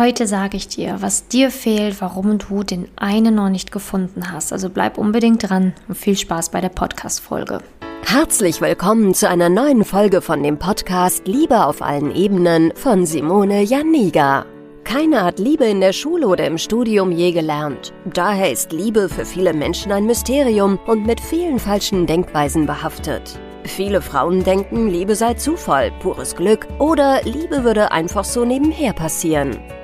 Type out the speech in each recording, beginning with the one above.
Heute sage ich dir, was dir fehlt, warum du den einen noch nicht gefunden hast. Also bleib unbedingt dran und viel Spaß bei der Podcast-Folge. Herzlich willkommen zu einer neuen Folge von dem Podcast Liebe auf allen Ebenen von Simone Janiga. Keiner hat Liebe in der Schule oder im Studium je gelernt. Daher ist Liebe für viele Menschen ein Mysterium und mit vielen falschen Denkweisen behaftet. Viele Frauen denken, Liebe sei Zufall, pures Glück oder Liebe würde einfach so nebenher passieren.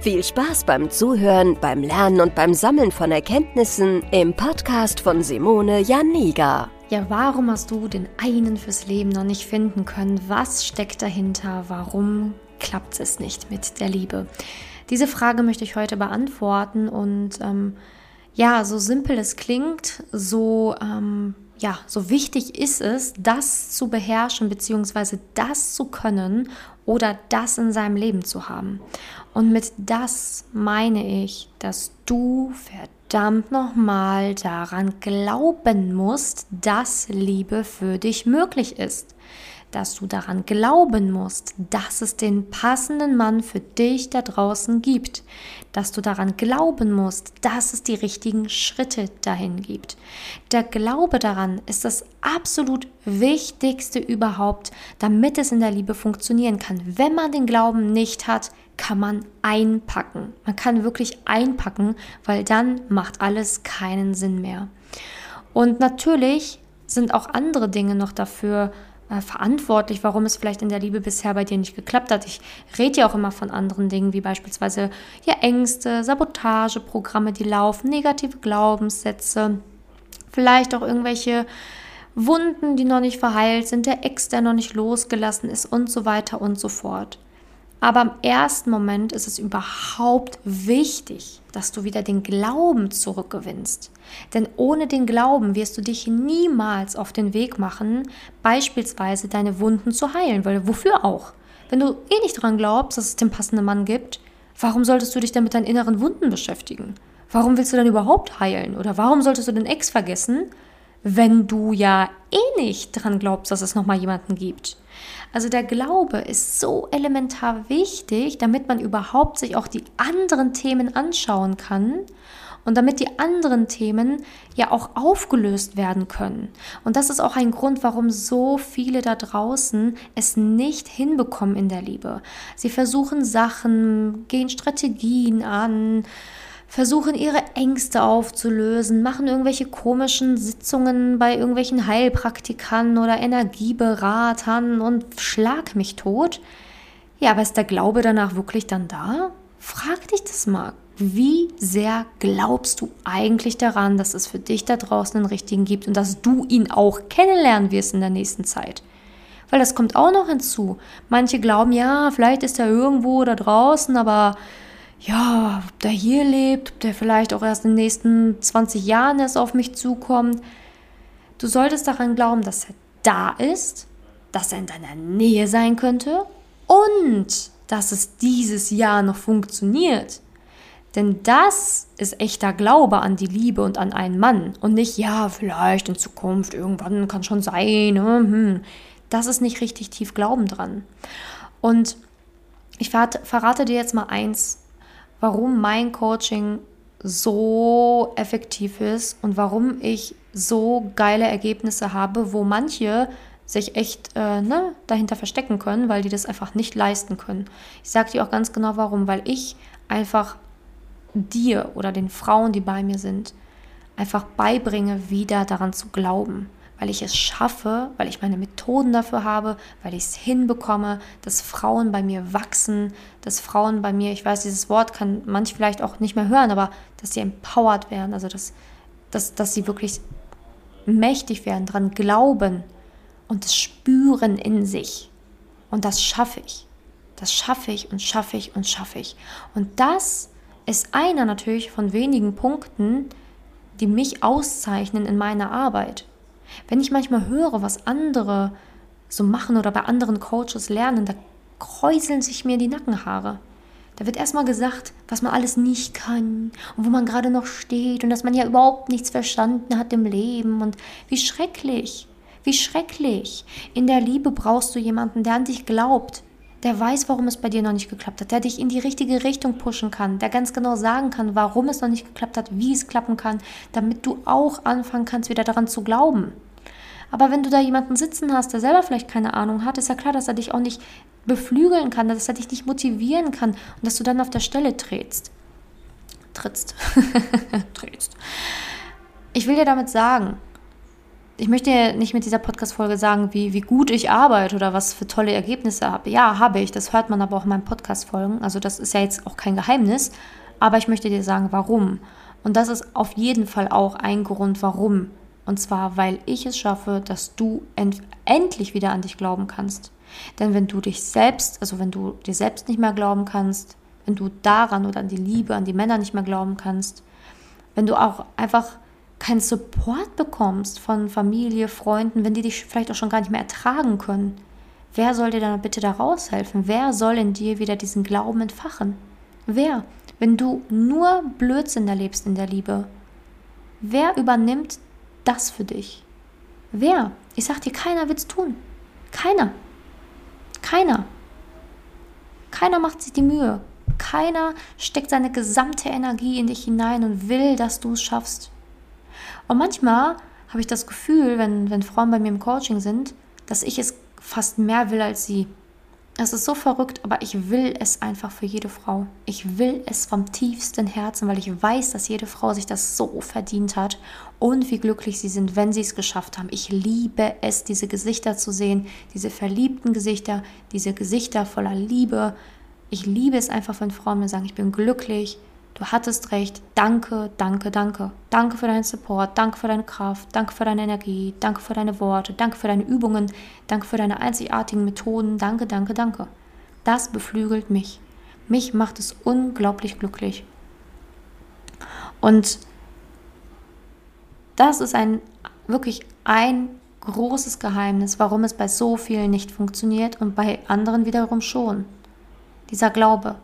Viel Spaß beim Zuhören, beim Lernen und beim Sammeln von Erkenntnissen im Podcast von Simone Janiga. Ja, warum hast du den einen fürs Leben noch nicht finden können? Was steckt dahinter? Warum klappt es nicht mit der Liebe? Diese Frage möchte ich heute beantworten und ähm, ja, so simpel es klingt, so ähm, ja, so wichtig ist es, das zu beherrschen bzw. das zu können oder das in seinem Leben zu haben. Und mit das meine ich, dass du verdammt nochmal daran glauben musst, dass Liebe für dich möglich ist dass du daran glauben musst, dass es den passenden Mann für dich da draußen gibt, dass du daran glauben musst, dass es die richtigen Schritte dahin gibt. Der Glaube daran ist das absolut Wichtigste überhaupt, damit es in der Liebe funktionieren kann. Wenn man den Glauben nicht hat, kann man einpacken. Man kann wirklich einpacken, weil dann macht alles keinen Sinn mehr. Und natürlich sind auch andere Dinge noch dafür äh, verantwortlich, warum es vielleicht in der Liebe bisher bei dir nicht geklappt hat. Ich rede ja auch immer von anderen Dingen, wie beispielsweise ja, Ängste, Sabotageprogramme, die laufen, negative Glaubenssätze, vielleicht auch irgendwelche Wunden, die noch nicht verheilt sind, der Ex, der noch nicht losgelassen ist und so weiter und so fort. Aber im ersten Moment ist es überhaupt wichtig, dass du wieder den Glauben zurückgewinnst. Denn ohne den Glauben wirst du dich niemals auf den Weg machen, beispielsweise deine Wunden zu heilen. Weil wofür auch? Wenn du eh nicht daran glaubst, dass es den passenden Mann gibt, warum solltest du dich dann mit deinen inneren Wunden beschäftigen? Warum willst du dann überhaupt heilen? Oder warum solltest du den Ex vergessen, wenn du ja eh nicht daran glaubst, dass es nochmal jemanden gibt? Also der Glaube ist so elementar wichtig, damit man überhaupt sich auch die anderen Themen anschauen kann und damit die anderen Themen ja auch aufgelöst werden können. Und das ist auch ein Grund, warum so viele da draußen es nicht hinbekommen in der Liebe. Sie versuchen Sachen, gehen Strategien an, versuchen ihre Ängste aufzulösen, machen irgendwelche komischen Sitzungen bei irgendwelchen Heilpraktikern oder Energieberatern und schlag mich tot. Ja, aber ist der Glaube danach wirklich dann da? Frag dich das mal. Wie sehr glaubst du eigentlich daran, dass es für dich da draußen einen richtigen gibt und dass du ihn auch kennenlernen wirst in der nächsten Zeit? Weil das kommt auch noch hinzu. Manche glauben, ja, vielleicht ist er irgendwo da draußen, aber ja, ob der hier lebt, ob der vielleicht auch erst in den nächsten 20 Jahren erst auf mich zukommt. Du solltest daran glauben, dass er da ist, dass er in deiner Nähe sein könnte und dass es dieses Jahr noch funktioniert. Denn das ist echter Glaube an die Liebe und an einen Mann und nicht, ja, vielleicht in Zukunft, irgendwann kann schon sein. Ne, hm. Das ist nicht richtig tief Glauben dran. Und ich verrate dir jetzt mal eins, warum mein Coaching so effektiv ist und warum ich so geile Ergebnisse habe, wo manche sich echt äh, ne, dahinter verstecken können, weil die das einfach nicht leisten können. Ich sage dir auch ganz genau warum, weil ich einfach dir oder den Frauen, die bei mir sind, einfach beibringe, wieder daran zu glauben weil ich es schaffe, weil ich meine Methoden dafür habe, weil ich es hinbekomme, dass Frauen bei mir wachsen, dass Frauen bei mir, ich weiß, dieses Wort kann manch vielleicht auch nicht mehr hören, aber dass sie empowered werden, also dass, dass, dass sie wirklich mächtig werden, daran glauben und es spüren in sich. Und das schaffe ich. Das schaffe ich und schaffe ich und schaffe ich. Und das ist einer natürlich von wenigen Punkten, die mich auszeichnen in meiner Arbeit. Wenn ich manchmal höre, was andere so machen oder bei anderen Coaches lernen, da kräuseln sich mir die Nackenhaare. Da wird erstmal gesagt, was man alles nicht kann und wo man gerade noch steht und dass man ja überhaupt nichts verstanden hat im Leben und wie schrecklich, wie schrecklich. In der Liebe brauchst du jemanden, der an dich glaubt, der weiß, warum es bei dir noch nicht geklappt hat, der dich in die richtige Richtung pushen kann, der ganz genau sagen kann, warum es noch nicht geklappt hat, wie es klappen kann, damit du auch anfangen kannst, wieder daran zu glauben. Aber wenn du da jemanden sitzen hast, der selber vielleicht keine Ahnung hat, ist ja klar, dass er dich auch nicht beflügeln kann, dass er dich nicht motivieren kann und dass du dann auf der Stelle trittst. Trittst. trittst. Ich will dir damit sagen, ich möchte dir nicht mit dieser Podcast-Folge sagen, wie, wie gut ich arbeite oder was für tolle Ergebnisse habe. Ja, habe ich. Das hört man aber auch in meinen Podcast-Folgen. Also, das ist ja jetzt auch kein Geheimnis. Aber ich möchte dir sagen, warum. Und das ist auf jeden Fall auch ein Grund, warum und zwar, weil ich es schaffe, dass du end endlich wieder an dich glauben kannst. Denn wenn du dich selbst, also wenn du dir selbst nicht mehr glauben kannst, wenn du daran oder an die Liebe, an die Männer nicht mehr glauben kannst, wenn du auch einfach keinen Support bekommst von Familie, Freunden, wenn die dich vielleicht auch schon gar nicht mehr ertragen können, wer soll dir dann bitte da raushelfen? Wer soll in dir wieder diesen Glauben entfachen? Wer? Wenn du nur Blödsinn erlebst in der Liebe, wer übernimmt das für dich? Wer? Ich sag dir, keiner wird's tun. Keiner. Keiner. Keiner macht sich die Mühe. Keiner steckt seine gesamte Energie in dich hinein und will, dass du es schaffst. Und manchmal habe ich das Gefühl, wenn, wenn Frauen bei mir im Coaching sind, dass ich es fast mehr will als sie. Es ist so verrückt, aber ich will es einfach für jede Frau. Ich will es vom tiefsten Herzen, weil ich weiß, dass jede Frau sich das so verdient hat und wie glücklich sie sind, wenn sie es geschafft haben. Ich liebe es, diese Gesichter zu sehen, diese verliebten Gesichter, diese Gesichter voller Liebe. Ich liebe es einfach, wenn Frauen mir sagen, ich bin glücklich, Du hattest recht. Danke, danke, danke. Danke für deinen Support, danke für deine Kraft, danke für deine Energie, danke für deine Worte, danke für deine Übungen, danke für deine einzigartigen Methoden. Danke, danke, danke. Das beflügelt mich. Mich macht es unglaublich glücklich. Und das ist ein wirklich ein großes Geheimnis, warum es bei so vielen nicht funktioniert und bei anderen wiederum schon. Dieser Glaube,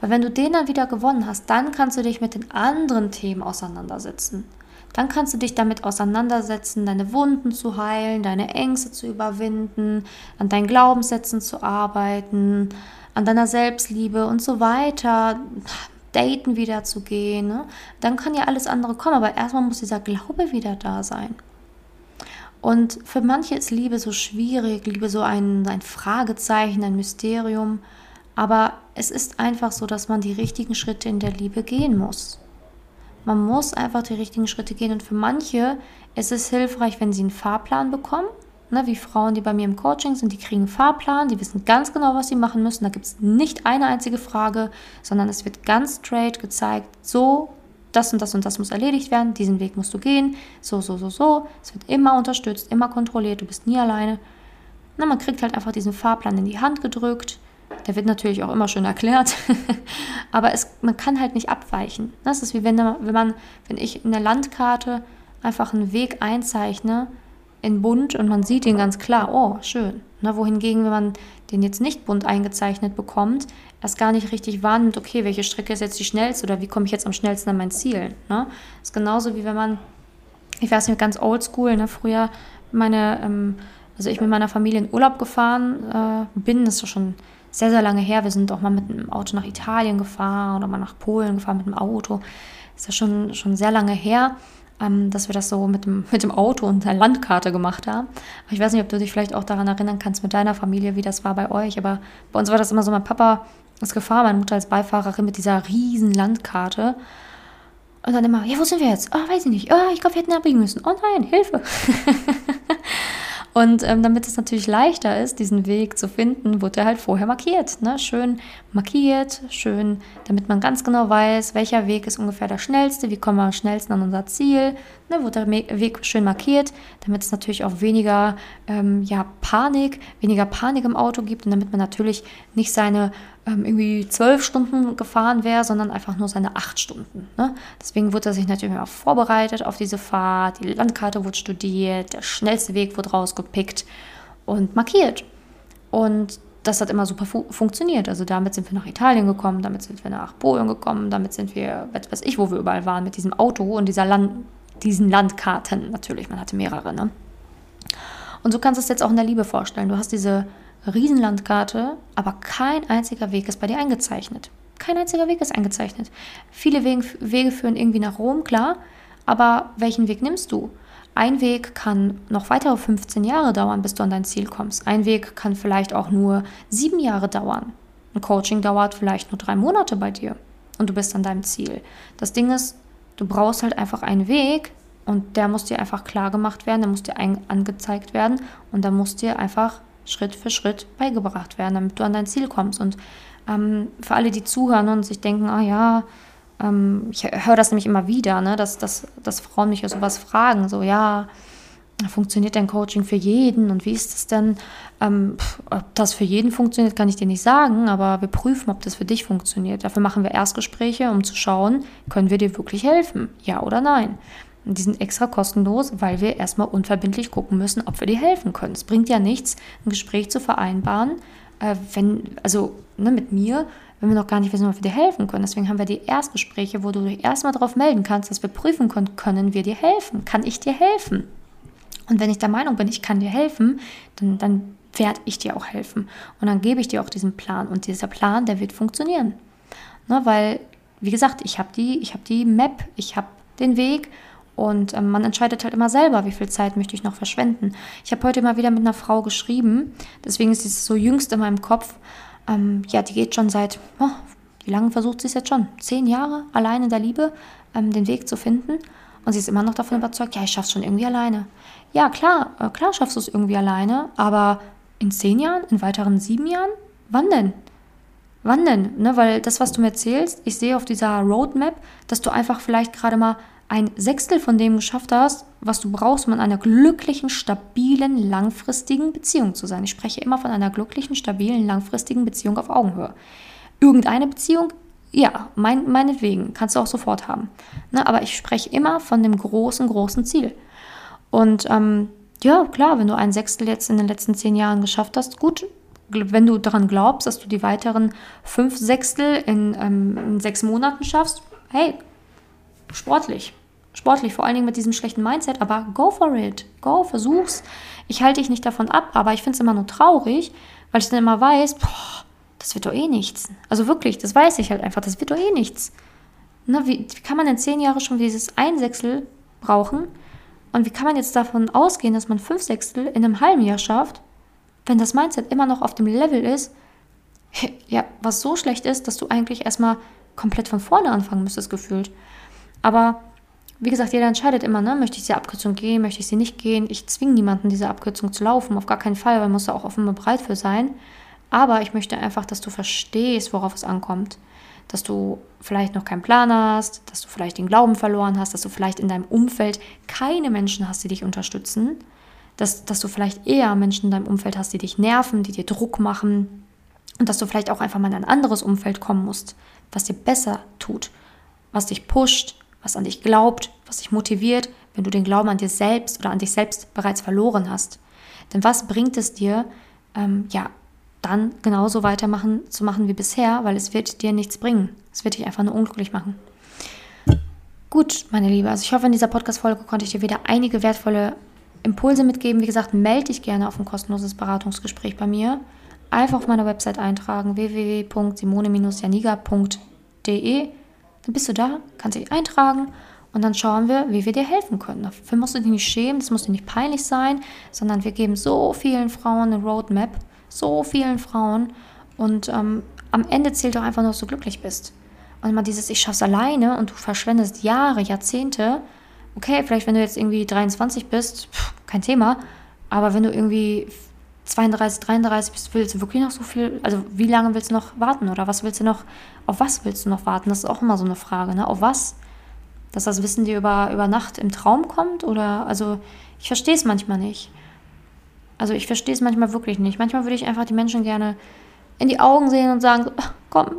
weil wenn du den dann wieder gewonnen hast, dann kannst du dich mit den anderen Themen auseinandersetzen. Dann kannst du dich damit auseinandersetzen, deine Wunden zu heilen, deine Ängste zu überwinden, an deinen Glaubenssätzen zu arbeiten, an deiner Selbstliebe und so weiter, daten wieder zu gehen. Ne? Dann kann ja alles andere kommen, aber erstmal muss dieser Glaube wieder da sein. Und für manche ist Liebe so schwierig, Liebe so ein, ein Fragezeichen, ein Mysterium. Aber es ist einfach so, dass man die richtigen Schritte in der Liebe gehen muss. Man muss einfach die richtigen Schritte gehen. Und für manche ist es hilfreich, wenn sie einen Fahrplan bekommen. Ne, wie Frauen, die bei mir im Coaching sind, die kriegen einen Fahrplan, die wissen ganz genau, was sie machen müssen. Da gibt es nicht eine einzige Frage, sondern es wird ganz straight gezeigt, so, das und das und das muss erledigt werden, diesen Weg musst du gehen, so, so, so, so. Es wird immer unterstützt, immer kontrolliert, du bist nie alleine. Na, man kriegt halt einfach diesen Fahrplan in die Hand gedrückt der wird natürlich auch immer schön erklärt, aber es, man kann halt nicht abweichen. Das ist wie wenn, wenn man, wenn ich in der Landkarte einfach einen Weg einzeichne in bunt und man sieht ihn ganz klar, oh, schön. Ne, wohingegen, wenn man den jetzt nicht bunt eingezeichnet bekommt, erst gar nicht richtig wahrnimmt, okay, welche Strecke ist jetzt die schnellste oder wie komme ich jetzt am schnellsten an mein Ziel. Ne? Das ist genauso wie wenn man, ich weiß nicht, ganz oldschool, ne, früher meine, ähm, also ich mit meiner Familie in Urlaub gefahren äh, bin, das ist schon sehr, sehr lange her. Wir sind auch mal mit dem Auto nach Italien gefahren oder mal nach Polen gefahren mit dem Auto. Ist ja schon, schon sehr lange her, ähm, dass wir das so mit dem, mit dem Auto und der Landkarte gemacht haben. Aber ich weiß nicht, ob du dich vielleicht auch daran erinnern kannst mit deiner Familie, wie das war bei euch. Aber bei uns war das immer so, mein Papa ist gefahren, meine Mutter als Beifahrerin mit dieser riesen Landkarte. Und dann immer, ja, wo sind wir jetzt? Oh, weiß ich nicht. Oh, ich glaube, wir hätten abbiegen müssen. Oh nein, Hilfe. Und ähm, damit es natürlich leichter ist, diesen Weg zu finden, wurde er halt vorher markiert. Ne? Schön markiert, schön, damit man ganz genau weiß, welcher Weg ist ungefähr der schnellste, wie kommen wir am schnellsten an unser Ziel. Ne? Wurde der Weg schön markiert, damit es natürlich auch weniger ähm, ja, Panik, weniger Panik im Auto gibt und damit man natürlich nicht seine ähm, irgendwie zwölf Stunden gefahren wäre, sondern einfach nur seine acht Stunden. Ne? Deswegen wurde er sich natürlich auch vorbereitet auf diese Fahrt, die Landkarte wurde studiert, der schnellste Weg wurde rausgepickt und markiert. Und das hat immer super fu funktioniert. Also damit sind wir nach Italien gekommen, damit sind wir nach Polen gekommen, damit sind wir, was weiß ich, wo wir überall waren, mit diesem Auto und dieser Land, diesen Landkarten natürlich. Man hatte mehrere. Ne? Und so kannst du es jetzt auch in der Liebe vorstellen. Du hast diese Riesenlandkarte, aber kein einziger Weg ist bei dir eingezeichnet. Kein einziger Weg ist eingezeichnet. Viele Wege, führen irgendwie nach Rom, klar, aber welchen Weg nimmst du? Ein Weg kann noch weitere 15 Jahre dauern, bis du an dein Ziel kommst. Ein Weg kann vielleicht auch nur sieben Jahre dauern. Ein Coaching dauert vielleicht nur drei Monate bei dir und du bist an deinem Ziel. Das Ding ist, du brauchst halt einfach einen Weg und der muss dir einfach klar gemacht werden, der muss dir angezeigt werden und da muss dir einfach Schritt für Schritt beigebracht werden, damit du an dein Ziel kommst. Und ähm, für alle, die zuhören und sich denken, ah ja, ähm, ich höre das nämlich immer wieder, ne, dass, dass, dass Frauen mich ja sowas fragen, so ja, funktioniert dein Coaching für jeden und wie ist es denn? Ähm, ob das für jeden funktioniert, kann ich dir nicht sagen, aber wir prüfen, ob das für dich funktioniert. Dafür machen wir Erstgespräche, um zu schauen, können wir dir wirklich helfen, ja oder nein. Und die sind extra kostenlos, weil wir erstmal unverbindlich gucken müssen, ob wir dir helfen können. Es bringt ja nichts, ein Gespräch zu vereinbaren, äh, wenn, also ne, mit mir, wenn wir noch gar nicht wissen, ob wir dir helfen können. Deswegen haben wir die Erstgespräche, wo du dich erstmal darauf melden kannst, dass wir prüfen können, können wir dir helfen? Kann ich dir helfen? Und wenn ich der Meinung bin, ich kann dir helfen, dann, dann werde ich dir auch helfen. Und dann gebe ich dir auch diesen Plan. Und dieser Plan, der wird funktionieren. Ne, weil, wie gesagt, ich habe die, hab die Map, ich habe den Weg und ähm, man entscheidet halt immer selber, wie viel Zeit möchte ich noch verschwenden. Ich habe heute mal wieder mit einer Frau geschrieben, deswegen ist es so jüngst in meinem Kopf. Ähm, ja, die geht schon seit, oh, wie lange versucht sie es jetzt schon? Zehn Jahre allein in der Liebe, ähm, den Weg zu finden. Und sie ist immer noch davon überzeugt, ja, ich schaff's schon irgendwie alleine. Ja, klar, äh, klar schaffst du es irgendwie alleine, aber in zehn Jahren, in weiteren sieben Jahren? Wann denn? Wann denn? Ne, weil das, was du mir erzählst, ich sehe auf dieser Roadmap, dass du einfach vielleicht gerade mal ein Sechstel von dem geschafft hast, was du brauchst, um in einer glücklichen, stabilen, langfristigen Beziehung zu sein. Ich spreche immer von einer glücklichen, stabilen, langfristigen Beziehung auf Augenhöhe. Irgendeine Beziehung, ja, mein, meinetwegen, kannst du auch sofort haben. Ne, aber ich spreche immer von dem großen, großen Ziel. Und ähm, ja, klar, wenn du ein Sechstel jetzt in den letzten zehn Jahren geschafft hast, gut, wenn du daran glaubst, dass du die weiteren fünf Sechstel in, ähm, in sechs Monaten schaffst, hey, sportlich. Sportlich, vor allen Dingen mit diesem schlechten Mindset, aber go for it. Go, versuch's. Ich halte dich nicht davon ab, aber ich finde es immer nur traurig, weil ich dann immer weiß, boah, das wird doch eh nichts. Also wirklich, das weiß ich halt einfach, das wird doch eh nichts. Ne, wie, wie kann man in zehn Jahren schon dieses Einsechsel brauchen? Und wie kann man jetzt davon ausgehen, dass man fünf Sechstel in einem halben Jahr schafft, wenn das Mindset immer noch auf dem Level ist, ja, was so schlecht ist, dass du eigentlich erstmal komplett von vorne anfangen müsstest, gefühlt. Aber wie gesagt, jeder entscheidet immer, ne? möchte ich diese Abkürzung gehen, möchte ich sie nicht gehen. Ich zwinge niemanden, diese Abkürzung zu laufen, auf gar keinen Fall, weil man muss da auch offen und bereit für sein. Aber ich möchte einfach, dass du verstehst, worauf es ankommt. Dass du vielleicht noch keinen Plan hast, dass du vielleicht den Glauben verloren hast, dass du vielleicht in deinem Umfeld keine Menschen hast, die dich unterstützen. Dass, dass du vielleicht eher Menschen in deinem Umfeld hast, die dich nerven, die dir Druck machen. Und dass du vielleicht auch einfach mal in ein anderes Umfeld kommen musst, was dir besser tut, was dich pusht, was an dich glaubt, was dich motiviert, wenn du den Glauben an dir selbst oder an dich selbst bereits verloren hast. Denn was bringt es dir, ähm, ja, dann genauso weitermachen zu machen wie bisher, weil es wird dir nichts bringen. Es wird dich einfach nur unglücklich machen. Gut, meine Liebe, also ich hoffe, in dieser Podcast-Folge konnte ich dir wieder einige wertvolle Impulse mitgeben. Wie gesagt, melde dich gerne auf ein kostenloses Beratungsgespräch bei mir. Einfach auf meiner Website eintragen www.simone-janiga.de dann bist du da, kannst dich eintragen und dann schauen wir, wie wir dir helfen können. Dafür musst du dich nicht schämen, das muss dir nicht peinlich sein, sondern wir geben so vielen Frauen eine Roadmap, so vielen Frauen und ähm, am Ende zählt doch einfach nur, dass du glücklich bist. Und mal dieses, ich schaff's alleine und du verschwendest Jahre, Jahrzehnte. Okay, vielleicht wenn du jetzt irgendwie 23 bist, pff, kein Thema. Aber wenn du irgendwie 32, 33 bist, willst du wirklich noch so viel, also wie lange willst du noch warten oder was willst du noch, auf was willst du noch warten? Das ist auch immer so eine Frage, ne? Auf was? Dass das Wissen dir über, über Nacht im Traum kommt oder, also ich verstehe es manchmal nicht. Also ich verstehe es manchmal wirklich nicht. Manchmal würde ich einfach die Menschen gerne in die Augen sehen und sagen, Komm,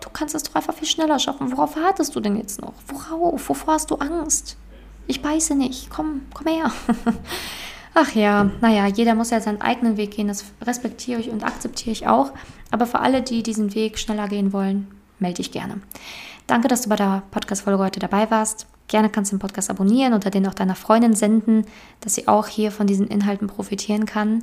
du kannst es doch einfach viel schneller schaffen. Worauf wartest du denn jetzt noch? Worauf? Wovor hast du Angst? Ich beiße nicht. Komm, komm her. Ach ja, naja, jeder muss ja seinen eigenen Weg gehen. Das respektiere ich und akzeptiere ich auch. Aber für alle, die diesen Weg schneller gehen wollen, melde dich gerne. Danke, dass du bei der Podcast-Folge heute dabei warst. Gerne kannst du den Podcast abonnieren oder den auch deiner Freundin senden, dass sie auch hier von diesen Inhalten profitieren kann.